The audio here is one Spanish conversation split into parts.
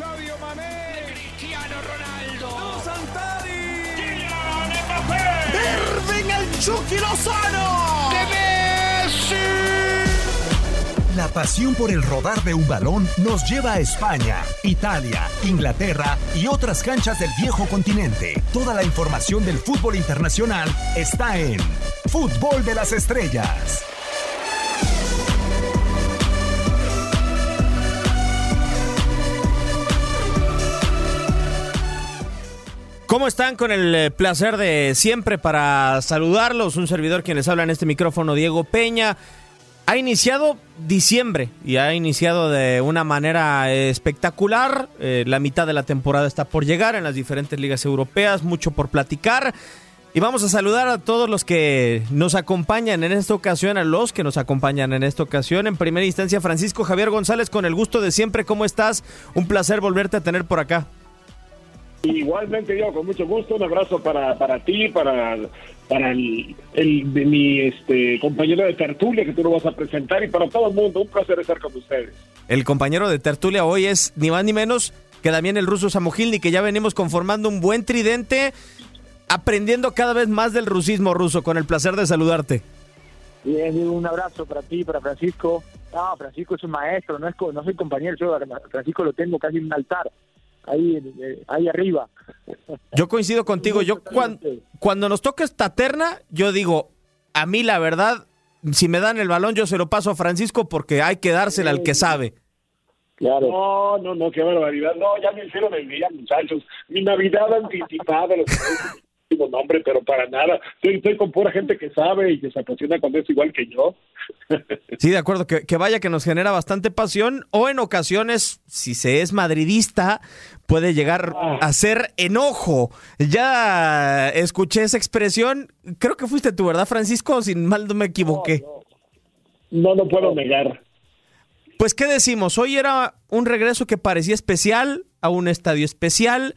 Sadio Mané, Cristiano Ronaldo, Santari, Kylian Mbappé, Irving el Chucky Lozano, de Messi. La pasión por el rodar de un balón nos lleva a España, Italia, Inglaterra y otras canchas del viejo continente. Toda la información del fútbol internacional está en Fútbol de las Estrellas. ¿Cómo están? Con el eh, placer de siempre para saludarlos. Un servidor quien les habla en este micrófono, Diego Peña. Ha iniciado diciembre y ha iniciado de una manera espectacular. Eh, la mitad de la temporada está por llegar en las diferentes ligas europeas, mucho por platicar. Y vamos a saludar a todos los que nos acompañan en esta ocasión, a los que nos acompañan en esta ocasión. En primera instancia, Francisco Javier González, con el gusto de siempre. ¿Cómo estás? Un placer volverte a tener por acá. Igualmente, yo con mucho gusto, un abrazo para, para ti, para, para el, el de mi este, compañero de tertulia que tú lo vas a presentar y para todo el mundo, un placer estar con ustedes. El compañero de tertulia hoy es ni más ni menos que también el ruso Samogilny, que ya venimos conformando un buen tridente, aprendiendo cada vez más del rusismo ruso, con el placer de saludarte. Bien, un abrazo para ti, para Francisco. No, Francisco es un maestro, no, es, no soy compañero, yo a Francisco lo tengo casi en un altar, ahí, eh, ahí arriba. Yo coincido contigo, yo cuan- cuando nos toca esta terna, yo digo, a mí la verdad, si me dan el balón yo se lo paso a Francisco porque hay que dársela al que sabe. Claro. No, no, no, qué barbaridad. No, ya me hicieron el día, muchachos. Mi Navidad anticipada, los último nombre, pero para nada. Estoy, estoy con pura gente que sabe y que se apasiona con eso igual que yo. Sí, de acuerdo, que, que vaya que nos genera bastante pasión o en ocasiones, si se es madridista, puede llegar a ser enojo. Ya escuché esa expresión, creo que fuiste tú, ¿verdad, Francisco? Sin mal no me equivoqué. No, no puedo negar. Pues, ¿qué decimos? Hoy era un regreso que parecía especial, a un estadio especial,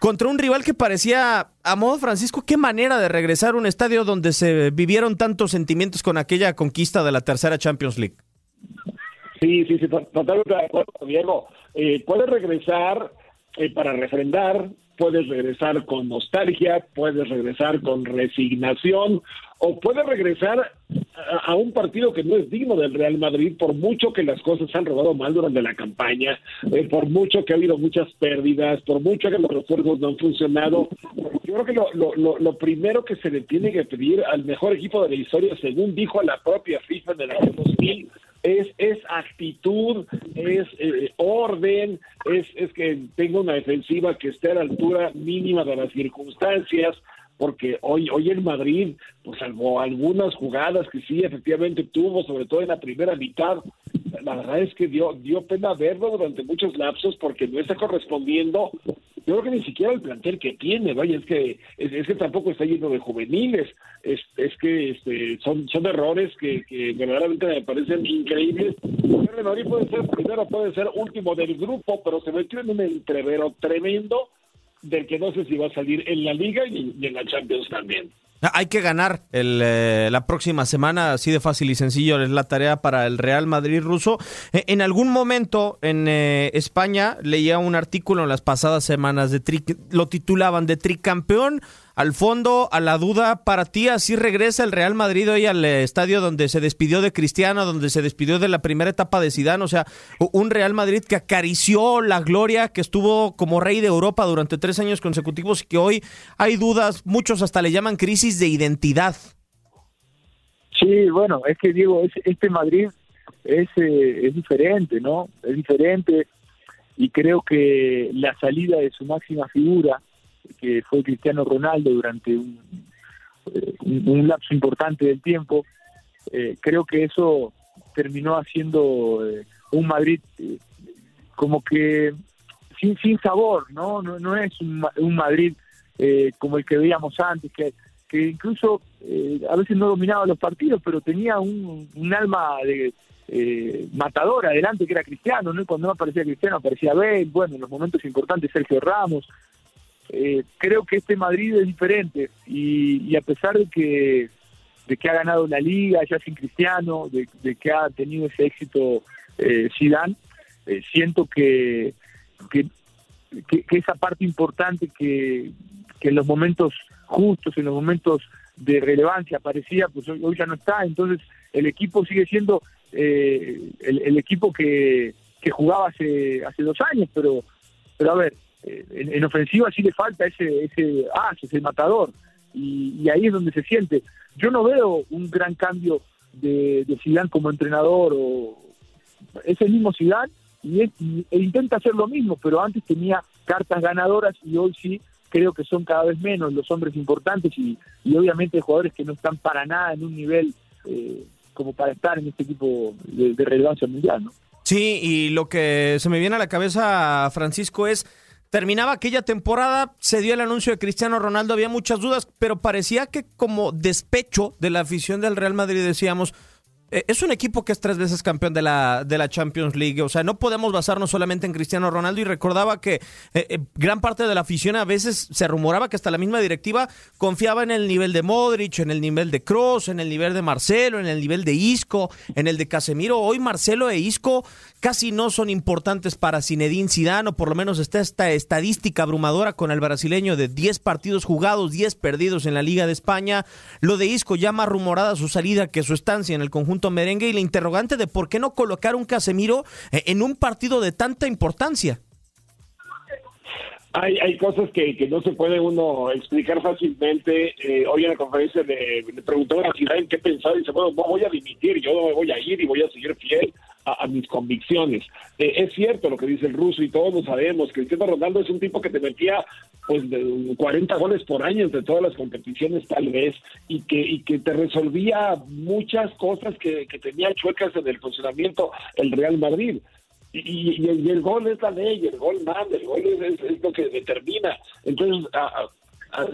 contra un rival que parecía, a modo Francisco, qué manera de regresar a un estadio donde se vivieron tantos sentimientos con aquella conquista de la tercera Champions League. Sí, sí, sí, to- totalmente de acuerdo, Diego. Eh, puedes regresar eh, para refrendar, puedes regresar con nostalgia, puedes regresar con resignación, o puedes regresar a, un partido que no es digno del Real Madrid, por mucho que las cosas han rodado mal durante la campaña, eh, por mucho que ha habido muchas pérdidas, por mucho que los refuerzos no han funcionado. Yo creo que lo primero que se le tiene que pedir al mejor equipo de la historia, según dijo la propia FIFA en el año 2000, es, es actitud, es eh, es, es que tenga una defensiva que esté a la altura mínima de las circunstancias, porque hoy, hoy el Madrid, pues salvo algunas jugadas que sí efectivamente tuvo, sobre todo en la primera mitad, la verdad es que dio, dio pena verlo durante muchos lapsos porque no está correspondiendo, yo creo que ni siquiera el plantel que tiene, vaya, es que, es, es que tampoco está lleno de juveniles, es, es que este, son, son errores que, verdaderamente me parecen increíbles. El Madrid puede ser primero, puede ser último del grupo, pero se metió en un entrevero tremendo del que no sé si va a salir en la liga y, y en la Champions también. Ah, Hay que ganar el, eh, la próxima semana, así de fácil y sencillo es la tarea para el Real Madrid ruso. Eh, en algún momento en eh, España leía un artículo en las pasadas semanas de tri- lo titulaban de tricampeón al fondo, a la duda para ti, así regresa el Real Madrid hoy al eh, estadio donde se despidió de Cristiano, donde se despidió de la primera etapa de Zidane, o sea, un Real Madrid que acarició la gloria, que estuvo como rey de Europa durante tres años consecutivos y que hoy hay dudas, muchos hasta le llaman crisis de identidad. Sí, bueno, es que Diego, es- este Madrid es, eh, es diferente, ¿no? Es diferente y creo que la salida de su máxima figura, que fue Cristiano Ronaldo durante un, eh, un, lapso importante del tiempo, eh, creo que eso terminó haciendo eh, un Madrid como que sin, sin sabor, ¿no? No, no es un, un Madrid eh, como el que veíamos antes, que, que incluso eh, a veces no dominaba los partidos, pero tenía un, un alma de eh, matador adelante que era Cristiano, ¿no? Y cuando no aparecía Cristiano aparecía Bale, bueno, en los momentos importantes Sergio Ramos. Eh, creo que este Madrid es diferente y, y a pesar de que de que ha ganado la liga ya sin Cristiano, de, que ha tenido ese éxito eh, Zidane, eh, siento que, que, esa parte importante que, que en los momentos justos, en los momentos de relevancia aparecía, pues hoy, ya no está, entonces el equipo sigue siendo eh, el, equipo que, que jugaba hace, hace dos años, pero, pero a ver, eh, en, ofensiva sí le falta ese, ese as, ese matador, y, ahí es donde se siente. Yo no veo un gran cambio de, de Zidane como entrenador, o es el mismo Zidane, y, e intenta hacer lo mismo, pero antes tenía cartas ganadoras y hoy sí creo que son cada vez menos los hombres importantes y, obviamente jugadores que no están para nada en un nivel eh, como para estar en este tipo de, de relevancia mundial, ¿no? Sí, y lo que se me viene a la cabeza, Francisco, es Terminaba aquella temporada, se dio el anuncio de Cristiano Ronaldo, había muchas dudas, pero parecía que como despecho de la afición del Real Madrid decíamos, es un equipo que es tres veces campeón de la, de la Champions League. O sea, no podemos basarnos solamente en Cristiano Ronaldo. Y recordaba que eh, eh, gran parte de la afición a veces se rumoraba que hasta la misma directiva confiaba en el nivel de Modric, en el nivel de Kroos, en el nivel de Marcelo, en el nivel de Isco, en el de Casemiro. Hoy Marcelo e Isco casi no son importantes para Zinedine Zidane, o por lo menos está esta estadística abrumadora con el brasileño de 10 partidos jugados, 10 perdidos en la Liga de España. Lo de Isco ya más rumorada su salida que su estancia en el conjunto merengue y la interrogante de por qué no colocar un Casemiro eh, en un partido de tanta importancia. Hay, hay cosas que, que no se puede uno explicar fácilmente. Eh, hoy en la conferencia le, preguntó a en qué pensaba y dice, bueno, no voy a dimitir, yo me voy a ir y voy a seguir fiel a, mis convicciones. Eh, es cierto lo que dice el ruso y todos lo sabemos. Cristiano Ronaldo es un tipo que te metía pues de 40 goles por año entre todas las competiciones tal vez y que te resolvía muchas cosas que, que chuecas en el funcionamiento el Real Madrid. Y, el gol es la ley, el gol manda, el gol es, lo que determina. Entonces,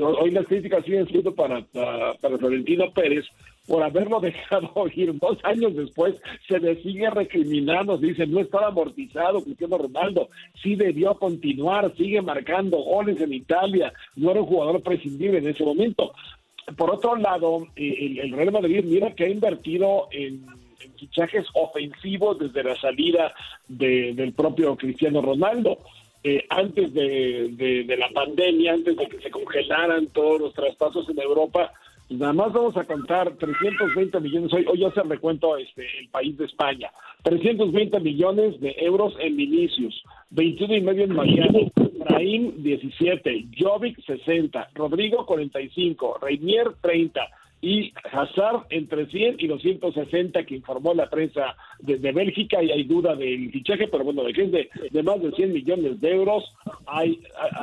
hoy las críticas siguen siendo para, para Florentino Pérez, por haberlo dejado ir dos años después, se le sigue recriminando, dice, no estaba amortizado Cristiano Ronaldo, sí debió continuar, sigue marcando goles en Italia, no era un jugador prescindible en ese momento. Por otro lado, eh, el, Real Madrid, mira que ha invertido en, fichajes ofensivos desde la salida del propio Cristiano Ronaldo. Eh, antes de, de, la pandemia, antes de que se congelaran todos los traspasos en Europa, Nada más vamos a contar 320 millones, hoy, hoy ya se recuento este, el país de España, 320 millones de euros en Vinicius, 21 y medio en Mariano, Raim 17, Jovic 60, Rodrigo 45, Reinier 30, y Hazard entre 100 y los 160 que informó la prensa de, Bélgica y hay duda del fichaje, pero bueno, de que es de, más de 100 millones de euros, hay,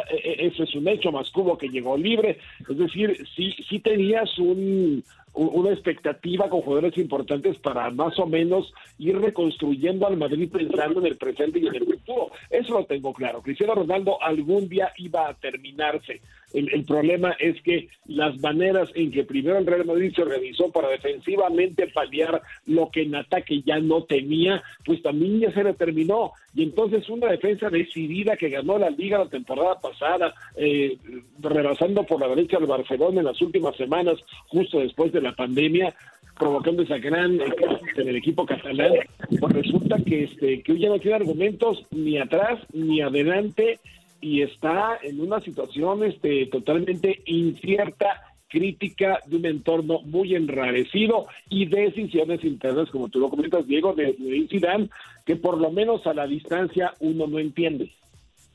e, eso es un hecho, más cubo que llegó libre, es decir, sí, sí tenías un, una expectativa con jugadores importantes para más o menos ir reconstruyendo al Madrid pensando en el presente y en el futuro. Eso lo tengo claro. Cristiano Ronaldo algún día iba a terminarse. El, problema es que las maneras en que primero el Real Madrid se organizó para defensivamente paliar lo que en ataque ya no tenía, pues también ya se le terminó. Y entonces una defensa decidida que ganó la liga la temporada pasada, eh, rebasando por la derecha al Barcelona en las últimas semanas, justo después de la pandemia, provocando esa gran en el equipo catalán, pues resulta que este que hoy ya no tiene argumentos ni atrás ni adelante y está en una situación este totalmente incierta crítica de un entorno muy enrarecido y decisiones internas, como tú lo comentas, Diego, de, de que por lo menos a la distancia uno no entiende.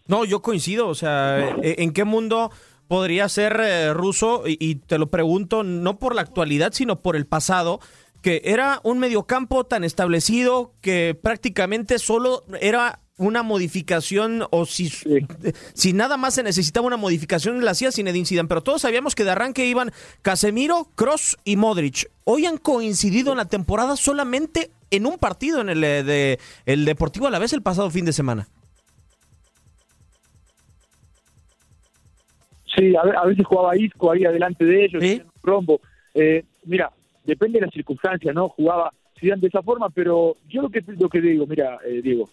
No, yo coincido, o sea, ¿en qué mundo podría ser eh, ruso, y, te lo pregunto no por la actualidad, sino por el pasado, que era un mediocampo tan establecido que prácticamente solo era una modificación o si, si nada más se necesitaba una modificación la hacía Zinedine Zidane, pero todos sabíamos que de arranque iban Casemiro, Cross y Modric. Hoy han coincidido en la temporada solamente en un partido en el eh, de el Deportivo a la vez el pasado fin de semana. Sí, a, veces jugaba Isco ahí adelante de ellos, rombo. Eh, mira, depende de las circunstancias, ¿no? Jugaba Zidane de esa forma, pero yo lo que lo que digo, mira, eh, Diego,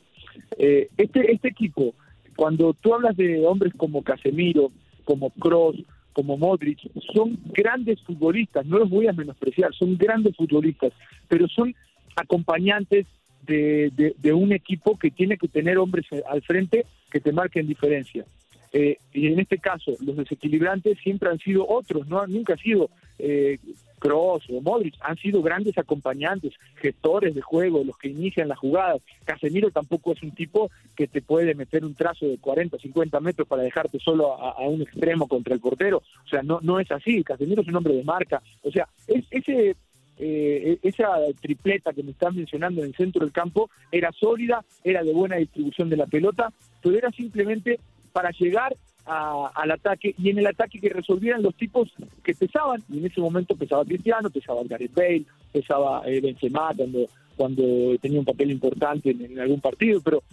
eh, este este equipo, cuando tú hablas de hombres como Casemiro, como Kroos, como Modric, son grandes futbolistas, no los voy a menospreciar, son grandes futbolistas, pero son acompañantes de, de, un equipo que tiene que tener hombres al frente que te marquen diferencia. Eh, y en este caso, los desequilibrantes siempre han sido otros, no nunca ha sido eh, Kroos o Modric, han sido grandes acompañantes, gestores de juego, los que inician las jugadas. Casemiro tampoco es un tipo que te puede meter un trazo de 40, 50 metros para dejarte solo a, un extremo contra el portero. O sea, no, no es así. Casemiro es un hombre de marca. O sea, es, ese eh, esa tripleta que me están mencionando en el centro del campo era sólida, era de buena distribución de la pelota, pero era simplemente para llegar al ataque y en el ataque que resolvieran los tipos que pesaban y en ese momento pesaba Cristiano, pesaba Gareth Bale, pesaba eh, Benzema cuando, cuando tenía un papel importante en, algún partido, pero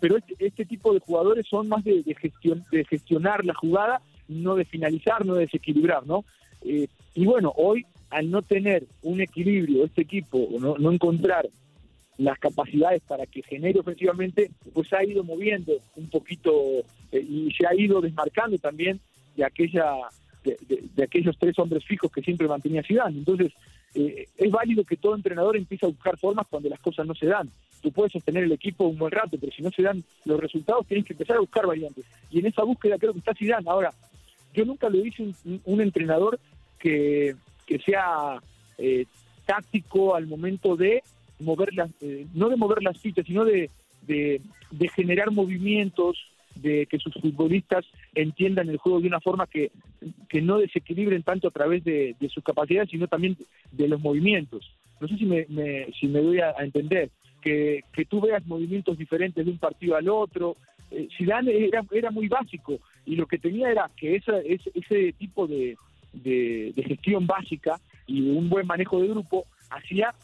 pero este, este, tipo de jugadores son más de, gestión, de gestionar la jugada, no de finalizar, no de desequilibrar, ¿no? Eh, y bueno, hoy al no tener un equilibrio este equipo, no, no encontrar las capacidades para que genere ofensivamente, pues ha ido moviendo un poquito eh, y se ha ido desmarcando también de aquella de, aquellos tres hombres fijos que siempre mantenía Zidane. Entonces, eh, es válido que todo entrenador empiece a buscar formas cuando las cosas no se dan. Tú puedes sostener el equipo un buen rato, pero si no se dan los resultados, tienes que empezar a buscar variantes. Y en esa búsqueda creo que está Zidane. Ahora, yo nunca lo hice un, un entrenador que, que sea eh, táctico al momento de mover las, eh, no de mover las fichas, sino de, de, generar movimientos, de que sus futbolistas entiendan el juego de una forma que, que no desequilibren tanto a través de, de sus capacidades, sino también de los movimientos. No sé si me, si me doy a, entender, que, que, tú veas movimientos diferentes de un partido al otro. Eh, era, era muy básico y lo que tenía era que esa, ese, ese tipo de, de, gestión básica y un buen manejo de grupo hacía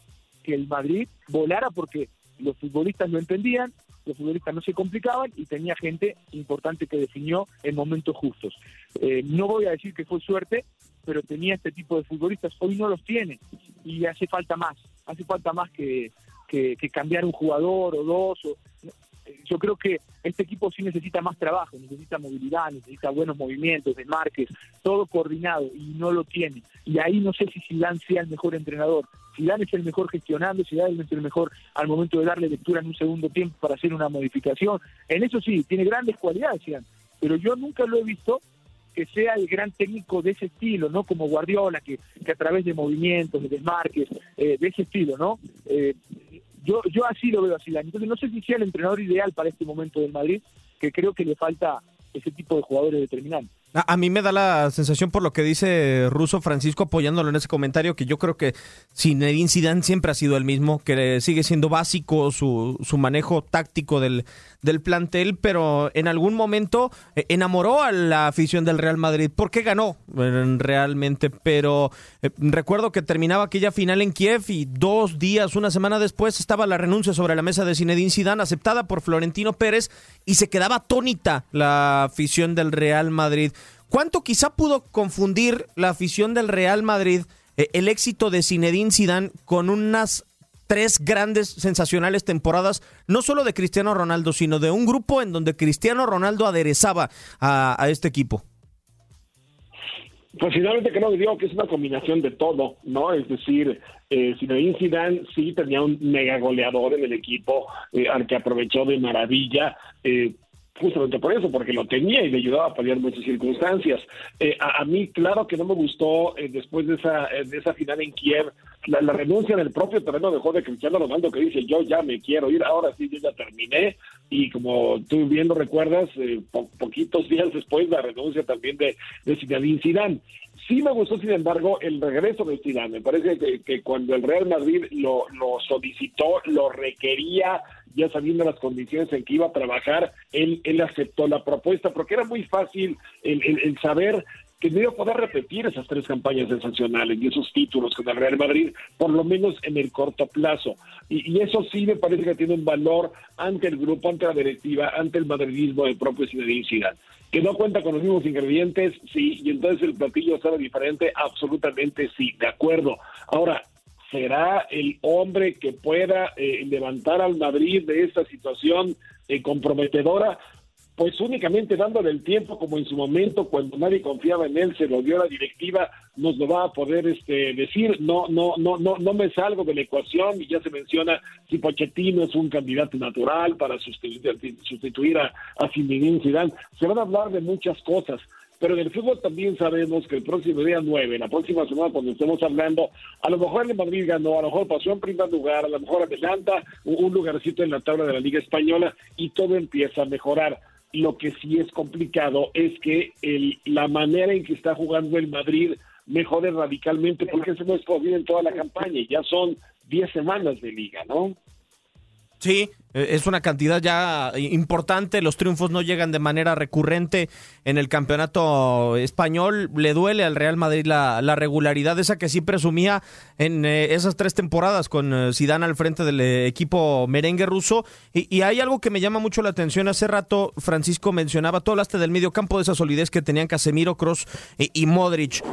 que el Madrid volara porque los futbolistas lo entendían, los futbolistas no se complicaban y tenía gente importante que definió en momentos justos. Eh, no voy a decir que fue suerte, pero tenía este tipo de futbolistas, hoy no los tiene y hace falta más, hace falta más que, que, que cambiar un jugador o dos. O, yo creo que este equipo sí necesita más trabajo, necesita movilidad, necesita buenos movimientos, desmarques, todo coordinado y no lo tiene. Y ahí no sé si Zidane sea el mejor entrenador. Zidane es el mejor gestionando, Zidane es el mejor al momento de darle lectura en un segundo tiempo para hacer una modificación. En eso sí, tiene grandes cualidades Zidane, pero yo nunca lo he visto que sea el gran técnico de ese estilo, ¿no? Como Guardiola, que, que a través de movimientos, de desmarques, eh, de ese estilo, ¿no? Eh, yo, yo así lo veo así. Entonces no sé si sea el entrenador ideal para este momento del Madrid, que creo que le falta ese tipo de jugadores determinantes. A, mí me da la sensación por lo que dice Ruso Francisco apoyándolo en ese comentario que yo creo que Zinedine Zidane siempre ha sido el mismo, que sigue siendo básico su, su manejo táctico del, del plantel, pero en algún momento eh, enamoró a la afición del Real Madrid porque ganó realmente, pero eh, recuerdo que terminaba aquella final en Kiev y dos días, una semana después estaba la renuncia sobre la mesa de Zinedine Zidane aceptada por Florentino Pérez y se quedaba atónita la afición del Real Madrid. ¿Cuánto quizá pudo confundir la afición del Real Madrid eh, el éxito de Zinedine Zidane con unas tres grandes, sensacionales temporadas, no solo de Cristiano Ronaldo, sino de un grupo en donde Cristiano Ronaldo aderezaba a, este equipo? Pues finalmente creo digo que es una combinación de todo, ¿no? Es decir, eh, Zinedine Zidane sí tenía un mega goleador en el equipo eh, al que aprovechó de maravilla. Eh, justamente por eso, porque lo tenía y le ayudaba a paliar muchas circunstancias. Eh, a, mí, claro que no me gustó eh, después de esa, eh, de esa final en Kiev, la, renuncia del propio terreno dejó de Cristiano Ronaldo que dice yo ya me quiero ir, ahora sí yo ya terminé y como tú bien lo recuerdas, poquitos días después la renuncia también de, de Zinedine Zidane. Sí me gustó, sin embargo, el regreso de Zidane. Me parece que, cuando el Real Madrid lo, lo solicitó, lo requería, ya sabiendo las condiciones en que iba a trabajar, él, él aceptó la propuesta, porque era muy fácil el, saber que a poder repetir esas tres campañas sensacionales y esos títulos con el Real Madrid, por lo menos en el corto plazo. Y, eso sí me parece que tiene un valor ante el grupo, ante la directiva, ante el madridismo del propio Zinedine que no cuenta con los mismos ingredientes, sí, y entonces el platillo sabe diferente, absolutamente sí, de acuerdo. Ahora, ¿será el hombre que pueda eh, levantar al Madrid de esta situación eh, comprometedora? Pues únicamente dándole el tiempo como en su momento cuando nadie confiaba en él se lo dio la directiva nos lo va a poder este decir no no no no no me salgo de la ecuación y ya se menciona si Pochettino es un candidato natural para sustituir, sustituir a, a Zinedine Zidane se van a hablar de muchas cosas pero en el fútbol también sabemos que el próximo día 9, la próxima semana cuando estemos hablando, a lo mejor el Madrid ganó, a lo mejor pasó en primer lugar, a lo mejor adelanta un lugarcito en la tabla de la Liga Española y todo empieza a mejorar lo que sí es complicado es que el, la manera en que está jugando el Madrid mejore radicalmente, porque eso no es posible en toda la campaña, ya son 10 semanas de liga, ¿no? Sí, eh, es una cantidad ya importante, los triunfos no llegan de manera recurrente en el campeonato español, le duele al Real Madrid la, regularidad esa que sí presumía en eh, esas tres temporadas con eh, Zidane al frente del equipo merengue ruso. Y, hay algo que me llama mucho la atención, hace rato Francisco mencionaba, todo hablaste del medio campo de esa solidez que tenían Casemiro, Cross y, Modric.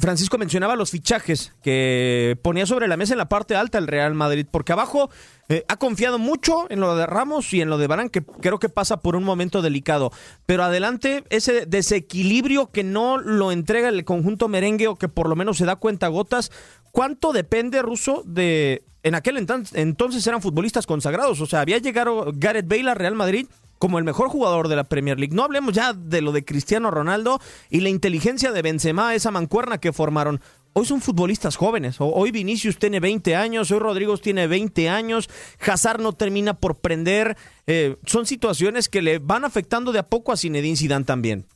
Francisco mencionaba los fichajes que ponía sobre la mesa en la parte alta el Real Madrid, porque abajo eh, ha confiado mucho en lo de Ramos y en lo de Barán, que creo que pasa por un momento delicado. Pero adelante, ese desequilibrio que no lo entrega el conjunto merengue o que por lo menos se da cuenta gotas, ¿cuánto depende, Ruso, de... En aquel entonces eran futbolistas consagrados, o sea, había llegado Gareth Bale al Real Madrid como el mejor jugador de la Premier League. No hablemos ya de lo de Cristiano Ronaldo y la inteligencia de Benzema, esa mancuerna que formaron. Hoy son futbolistas jóvenes. Hoy Vinicius tiene 20 años, hoy Rodrigo tiene 20 años, Hazard no termina por prender. Eh, son situaciones que le van afectando de a poco a Zinedine Zidane también.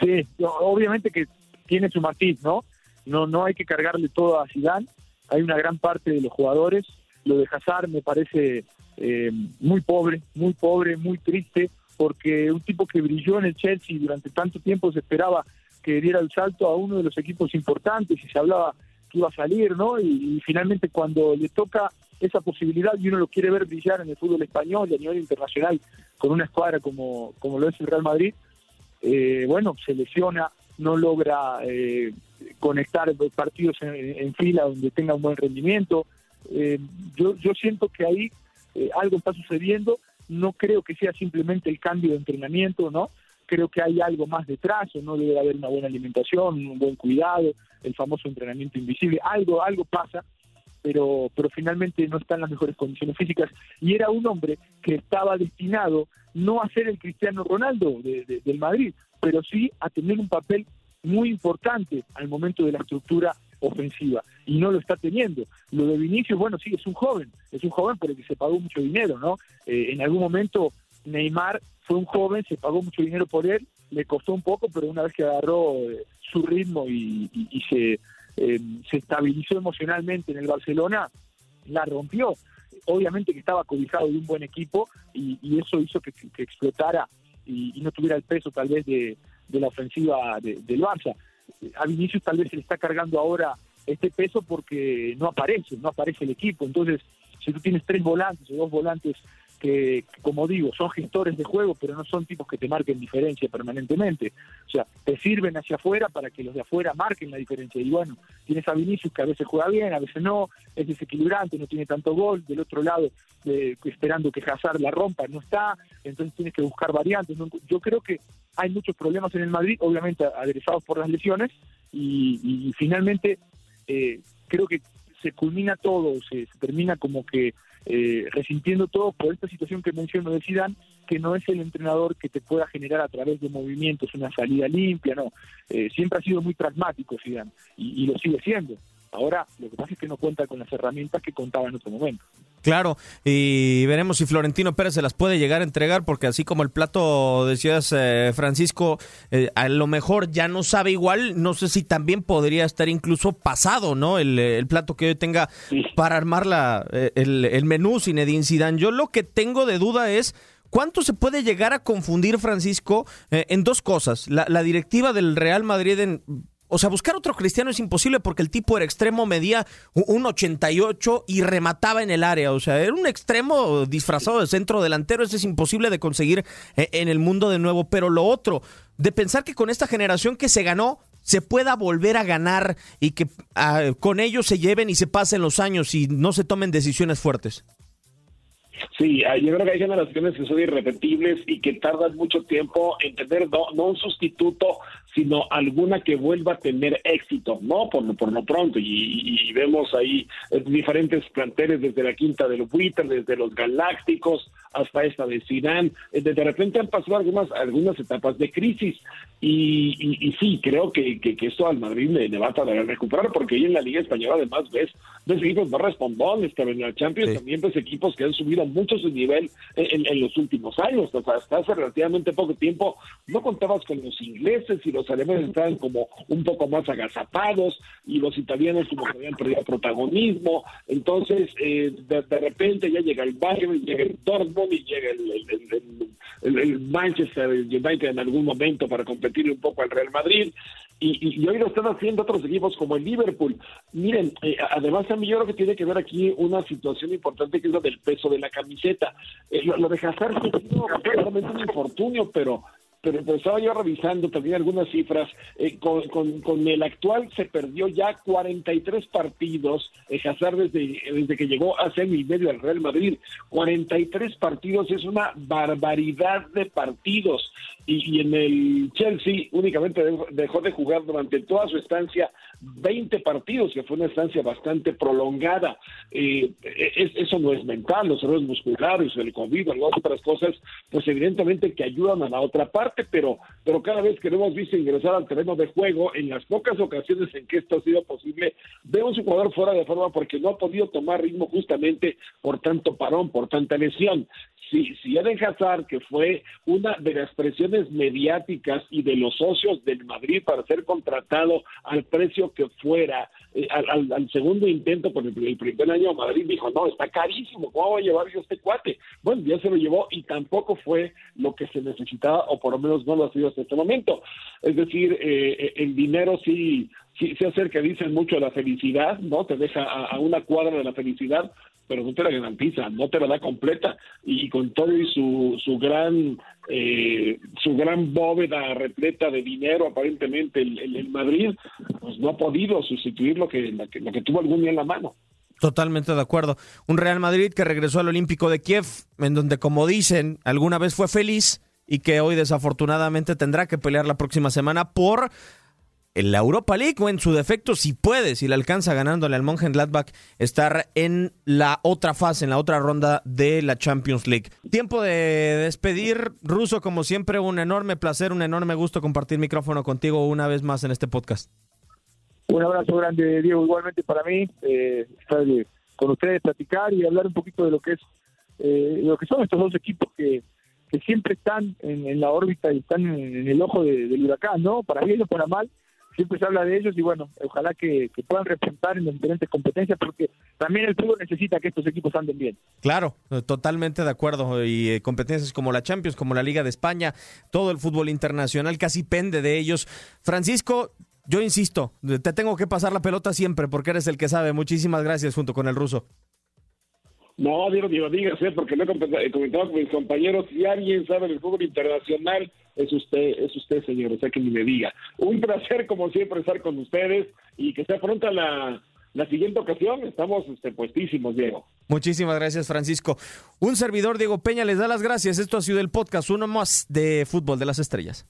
Sí, obviamente que tiene su matiz, ¿no? No, no hay que cargarle todo a Zidane. Hay una gran parte de los jugadores. Lo de Hazard me parece eh, muy pobre, muy pobre, muy triste, porque un tipo que brilló en el Chelsea durante tanto tiempo se esperaba que diera el salto a uno de los equipos importantes y se hablaba que iba a salir, ¿no? Y, finalmente cuando le toca esa posibilidad y uno lo quiere ver brillar en el fútbol español y a nivel internacional con una escuadra como, como lo es el Real Madrid, eh, bueno, se lesiona, no logra eh, conectar partidos en, fila donde tenga un buen rendimiento. Eh, yo, yo siento que ahí eh, algo está sucediendo, no creo que sea simplemente el cambio de entrenamiento, ¿no? Creo que hay algo más detrás, o no debe haber una buena alimentación, un buen cuidado, el famoso entrenamiento invisible, algo, algo pasa, pero, pero finalmente no está en las mejores condiciones físicas. Y era un hombre que estaba destinado no a ser el Cristiano Ronaldo del Madrid, pero sí a tener un papel muy importante al momento de la estructura ofensiva y no lo está teniendo. Lo de Vinicius, bueno, sí, es un joven, es un joven por el que se pagó mucho dinero, ¿no? Eh, en algún momento Neymar fue un joven, se pagó mucho dinero por él, le costó un poco, pero una vez que agarró eh, su ritmo y, se, eh, se estabilizó emocionalmente en el Barcelona, la rompió. Obviamente que estaba cobijado de un buen equipo y, eso hizo que, explotara y, no tuviera el peso tal vez de, la ofensiva del Barça a Vinicius tal vez se le está cargando ahora este peso porque no aparece, no aparece el equipo. Entonces, si tú tienes tres volantes o dos volantes que, como digo, son gestores de juego, pero no son tipos que te marquen diferencia permanentemente. O sea, te sirven hacia afuera para que los de afuera marquen la diferencia. Y bueno, tienes a Vinicius que a veces juega bien, a veces no, es desequilibrante, no tiene tanto gol. Del otro lado, eh, esperando que Hazard la rompa, no está. Entonces tienes que buscar variantes. Yo creo que hay muchos problemas en el Madrid, obviamente aderezados por las lesiones, y, finalmente eh, creo que se culmina todo, se termina como que eh, resintiendo todo por esta situación que menciono de Zidane, que no es el entrenador que te pueda generar a través de movimientos una salida limpia, no. Eh, siempre ha sido muy pragmático Zidane y, lo sigue siendo. Ahora, lo que pasa es que no cuenta con las herramientas que contaba en otro momento. Claro, y veremos si Florentino Pérez se las puede llegar a entregar, porque así como el plato decías, eh, Francisco, eh, a lo mejor ya no sabe igual, no sé si también podría estar incluso pasado, ¿no? El, plato que hoy tenga para armar la, eh, el, el menú sin Edin Zidane. Yo lo que tengo de duda es ¿Cuánto se puede llegar a confundir, Francisco, en dos cosas? La, la, directiva del Real Madrid en o sea, buscar otro cristiano es imposible porque el tipo era extremo, medía un 88 y remataba en el área. O sea, era un extremo disfrazado de centro delantero. Eso es imposible de conseguir eh, en el mundo de nuevo. Pero lo otro, de pensar que con esta generación que se ganó, se pueda volver a ganar y que ah, con ellos se lleven y se pasen los años y no se tomen decisiones fuertes. Sí, ah, yo creo que hay generaciones que son irrepetibles y que tardan mucho tiempo en tener no, no un sustituto, sino alguna que vuelva a tener éxito, ¿no? Por, por lo pronto. Y, vemos ahí eh, diferentes planteles desde la quinta del Buitre, desde los Galácticos hasta esta de Zidane. Eh, de repente han pasado algunas algunas etapas de crisis y, y, y sí, creo que, que, que esto al Madrid le, le va a tardar en recuperar porque ahí en la Liga Española además ves, ves equipos más respondones, pero en la Champions Sí. también ves equipos que han subido mucho su nivel en, en- en los últimos años. O sea, hasta hace relativamente poco tiempo no contabas con los ingleses y los alemanes estaban como un poco más agazapados y los italianos como que habían perdido protagonismo. Entonces, eh, de, de repente ya llega el Bayern, llega el Dortmund y llega el- el- el- el Manchester United en algún momento para competir un poco al Real Madrid. Y, y- hoy lo están haciendo otros equipos como el Liverpool. Miren, eh, además a mí yo creo que tiene que ver aquí una situación importante que es la del peso de la camiseta. Eh, lo, lo de Hazard ha sido claramente un infortunio, pero pero, pero estaba yo revisando también algunas cifras. Eh, con, con- con el actual se perdió ya 43 partidos. Eh, Hazard desde, desde que llegó hace año y medio al Real Madrid. 43 partidos es una barbaridad de partidos. Y, y en el Chelsea únicamente dejó de jugar durante toda su estancia 20 partidos, que fue una estancia bastante prolongada. Eh, es- eso no es mental, los errores musculares, el COVID, algunas otras cosas, pues evidentemente que ayudan a la otra parte, pero, pero cada vez que lo hemos visto ingresar al terreno de juego, en las pocas ocasiones en que esto ha sido posible, vemos un jugador fuera de forma porque no ha podido tomar ritmo justamente por tanto parón, por tanta lesión. Si, si Eden Hazard, que fue una de las presiones mediáticas y de los socios del Madrid para ser contratado al precio que fuera, eh, al, segundo intento por el, primer año Madrid dijo, no, está carísimo, ¿cómo voy a llevar yo este cuate? Bueno, ya se lo llevó y tampoco fue lo que se necesitaba, o por lo menos no lo ha sido hasta este momento. Es decir, eh, eh, el dinero sí, sí se acerca, dicen mucho a la felicidad, ¿no? Te deja a una cuadra de la felicidad, pero no te la garantiza, no te la da completa y con todo y su, su gran eh, su gran bóveda repleta de dinero aparentemente el, Madrid pues no ha podido sustituir lo que, lo que lo que tuvo algún día en la mano. Totalmente de acuerdo. Un Real Madrid que regresó al Olímpico de Kiev, en donde, como dicen, alguna vez fue feliz y que hoy desafortunadamente tendrá que pelear la próxima semana por la Europa League o en su defecto, si puede, si le alcanza ganándole al Mönchengladbach, estar en la otra fase, en la otra ronda de la Champions League. Tiempo de despedir, Ruso, como siempre, un enorme placer, un enorme gusto compartir micrófono contigo una vez más en este podcast. Un abrazo grande, Diego, igualmente para mí, eh, estar eh, con ustedes, platicar y hablar un poquito de lo que es eh, lo que son estos dos equipos que, que siempre están en, en la órbita y están en, en el ojo de- del huracán, ¿no? Para bien o para mal, siempre se habla de ellos y bueno, ojalá que, puedan representar en las diferentes competencias porque también el fútbol necesita que estos equipos anden bien. Claro, eh, totalmente de acuerdo. Y eh, competencias como la Champions, como la Liga de España, todo el fútbol internacional casi pende de ellos. Francisco, yo insisto, te tengo que pasar la pelota siempre porque eres el que sabe. Muchísimas gracias junto con el ruso. No, Diego, digo, dígase, porque lo he he comentado con mis compañeros, si alguien sabe del fútbol internacional, es usted, es usted, señor, o sea que ni me diga. Un placer, como siempre, estar con ustedes y que sea pronta la, la siguiente ocasión. Estamos este, puestísimos, Diego. Muchísimas gracias, Francisco. Un servidor, Diego Peña, les da las gracias. Esto ha sido el podcast, uno más de Fútbol de las Estrellas.